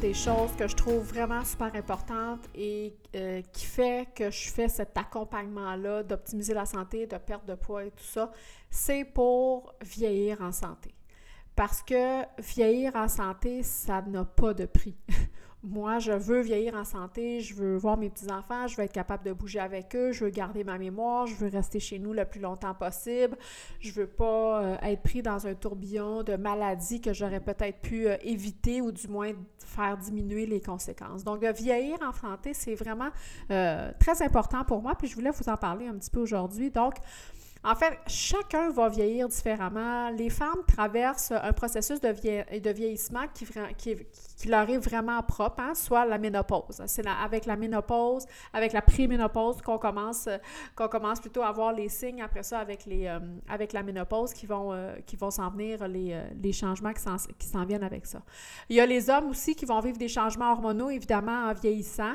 Des choses que je trouve vraiment super importante et euh, qui fait que je fais cet accompagnement-là d'optimiser la santé, de perte de poids et tout ça, c'est pour vieillir en santé. Parce que vieillir en santé, ça n'a pas de prix. moi, je veux vieillir en santé, je veux voir mes petits-enfants, je veux être capable de bouger avec eux, je veux garder ma mémoire, je veux rester chez nous le plus longtemps possible, je veux pas euh, être pris dans un tourbillon de maladies que j'aurais peut-être pu euh, éviter ou du moins faire diminuer les conséquences. Donc, de vieillir en santé, c'est vraiment euh, très important pour moi, puis je voulais vous en parler un petit peu aujourd'hui. Donc, en fait, chacun va vieillir différemment. Les femmes traversent un processus de, vieillissement qui, leur est vraiment propre, hein, soit la ménopause. C'est avec la ménopause, avec la préménopause qu'on commence, qu'on commence plutôt à voir les signes après ça avec, les, euh, avec la ménopause qui vont, euh, vont s'en venir, les, euh, les changements qui s'en viennent avec ça. Il y a les hommes aussi qui vont vivre des changements hormonaux, évidemment, en vieillissant.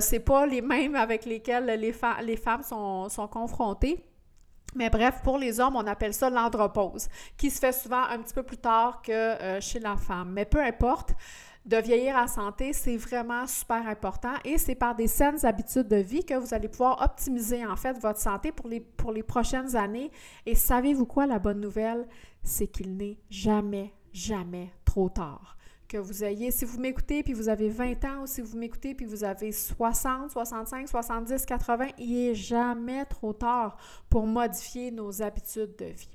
c'est pas les mêmes avec lesquels les, les femmes sont confrontées. Mais bref, pour les hommes, on appelle ça l'andropause, qui se fait souvent un petit peu plus tard que euh, chez la femme. Mais peu importe, de vieillir en santé, c'est vraiment super important et c'est par des saines habitudes de vie que vous allez pouvoir optimiser en fait votre santé pour les, pour les prochaines années. Et savez-vous quoi, la bonne nouvelle? C'est qu'il n'est jamais, jamais trop tard que vous ayez, si vous m'écoutez puis vous avez 20 ans ou si vous m'écoutez puis vous avez 60, 65, 70, 80, il n'est jamais trop tard pour modifier nos habitudes de vie.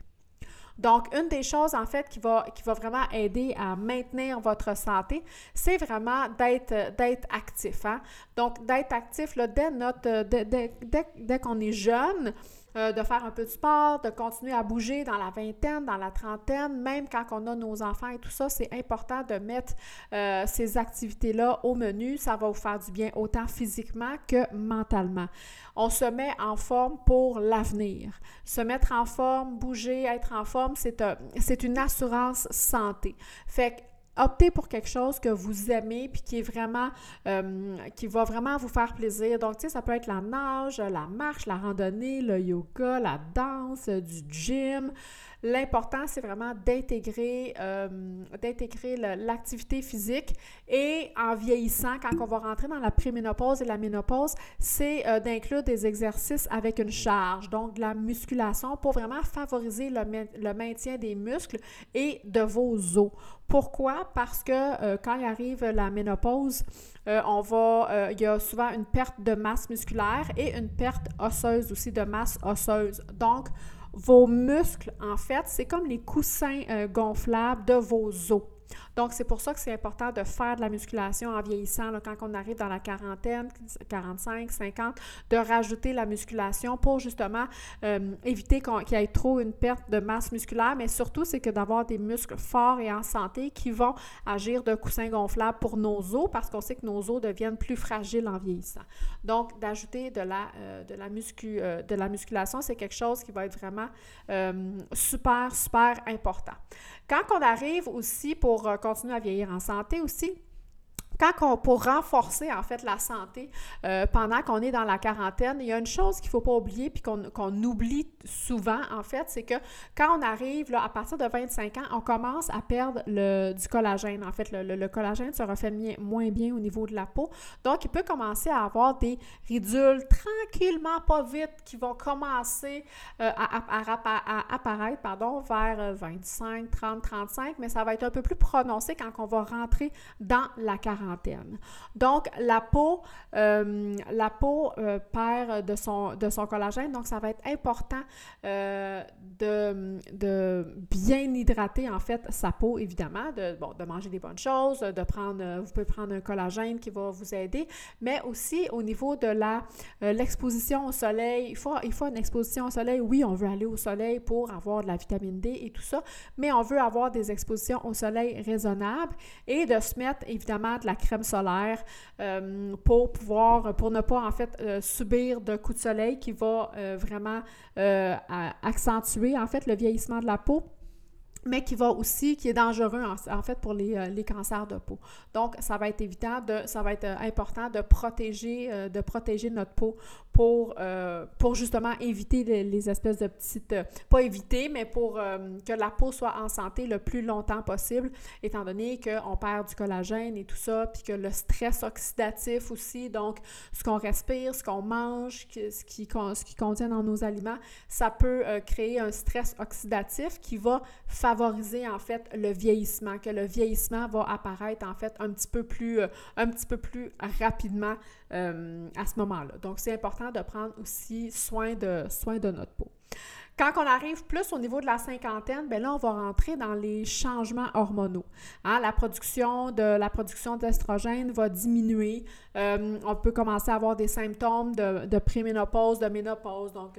Donc, une des choses, en fait, qui va, qui va vraiment aider à maintenir votre santé, c'est vraiment d'être, d'être actif. Hein? Donc, d'être actif là, dès, notre, dès, dès qu'on est jeune, euh, de faire un peu de sport, de continuer à bouger dans la vingtaine, dans la trentaine, même quand on a nos enfants et tout ça, c'est important de mettre euh, ces activités-là au menu. Ça va vous faire du bien autant physiquement que mentalement. On se met en forme pour l'avenir. Se mettre en forme, bouger, être en forme, c'est, c'est une assurance santé. Fait que optez pour quelque chose que vous aimez puis qui euh, qui va vraiment vous faire plaisir. Donc, tu ça peut être la nage, la marche, la randonnée, le yoga, la danse, du gym, L'important, c'est vraiment d'intégrer, euh, l'activité physique et en vieillissant, quand on va rentrer dans la préménopause et la ménopause, c'est euh, d'inclure des exercices avec une charge, donc de la musculation pour vraiment favoriser le, maintien des muscles et de vos os. Pourquoi? Parce que euh, quand il arrive la ménopause, on va, il y a souvent une perte de masse musculaire et une perte osseuse aussi de masse osseuse. Donc, vos muscles, en fait, c'est comme les coussins euh, gonflables de vos os. Donc, c'est pour ça que c'est important de faire de la musculation en vieillissant, quand on arrive dans la quarantaine, 45, 50, de rajouter la musculation pour justement euh, éviter qu'il y ait trop une perte de masse musculaire, mais surtout, c'est que d'avoir des muscles forts et en santé qui vont agir de coussin gonflable pour nos os, parce qu'on sait que nos os deviennent plus fragiles en vieillissant. Donc, d'ajouter de euh, de, euh, de la musculation, c'est quelque chose qui va être vraiment super, super important. Quand on arrive aussi pour continuer à vieillir en santé aussi, quand on, pour renforcer en fait la santé euh, pendant qu'on est dans la quarantaine, il y a une chose qu'il ne faut pas oublier puis qu'on oublie souvent en fait, c'est que quand on arrive là, à partir de 25 ans, on commence à perdre le, du collagène. En fait, le, collagène se refait moins bien au niveau de la peau. Donc, il peut commencer à avoir des ridules tranquillement, pas vite, qui vont commencer euh, à, apparaître pardon, vers 25, 30, 35, mais ça va être un peu plus prononcé quand on va rentrer dans la quarantaine. Donc, la peau, euh, la peau euh, perd de son, de son collagène, donc ça va être important euh, de, de, bien hydrater en fait sa peau, évidemment, de, bon, de manger des bonnes choses, de prendre, vous pouvez prendre un collagène qui va vous aider, mais aussi au niveau de l'exposition au soleil, il faut, il faut une exposition au soleil. Oui, on veut aller au soleil pour avoir de la vitamine D et tout ça, mais on veut avoir des expositions au soleil raisonnables et de se mettre évidemment de la la crème solaire pour pouvoir, pour ne pas en fait subir de coups de soleil qui va vraiment accentuer en fait le vieillissement de la peau mais qui va aussi, qui est dangereux en, fait pour les, euh, les, cancers de peau. Donc, ça va être évident de, ça va être euh, important de protéger, euh, de protéger notre peau pour, pour justement éviter les, espèces de petites, pas éviter, mais pour que la peau soit en santé le plus longtemps possible, étant donné qu'on perd du collagène et tout ça, puis que le stress oxydatif aussi, donc ce qu'on respire, ce qu'on mange, ce qui, ce qui contient dans nos aliments, ça peut créer un stress oxydatif qui va favoriser favoriser en fait le vieillissement, que le vieillissement va apparaître en fait un petit peu plus, euh, un petit peu plus rapidement euh, à ce moment-là. Donc, c'est important de prendre aussi soin de, soin de notre peau. Quand on arrive plus au niveau de la cinquantaine, bien là, on va rentrer dans les changements hormonaux. Hein. La production de la production d'estrogène va diminuer. Euh, on peut commencer à avoir des symptômes de, de préménopause, de ménopause. Donc,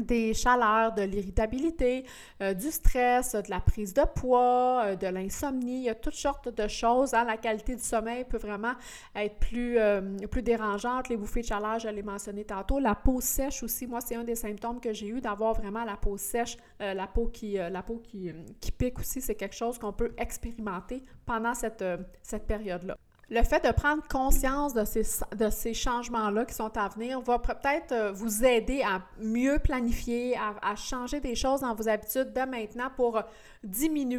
des chaleurs, de l'irritabilité, euh, du stress, de la prise de poids, euh, de l'insomnie. Il y a toutes sortes de choses. Hein. La qualité du sommeil peut vraiment être plus, euh, plus dérangeante. Les bouffées de chaleur, je l'ai mentionné tantôt. La peau sèche aussi. Moi, c'est un des symptômes que j'ai eu d'avoir vraiment la peau sèche, la peau qui, la pique aussi. C'est quelque chose qu'on peut expérimenter pendant cette, cette période-là. Le fait de prendre conscience de ces, de ces changements-là qui sont à venir va peut-être euh, vous aider à mieux planifier, à, changer des choses dans vos habitudes de maintenant pour diminuer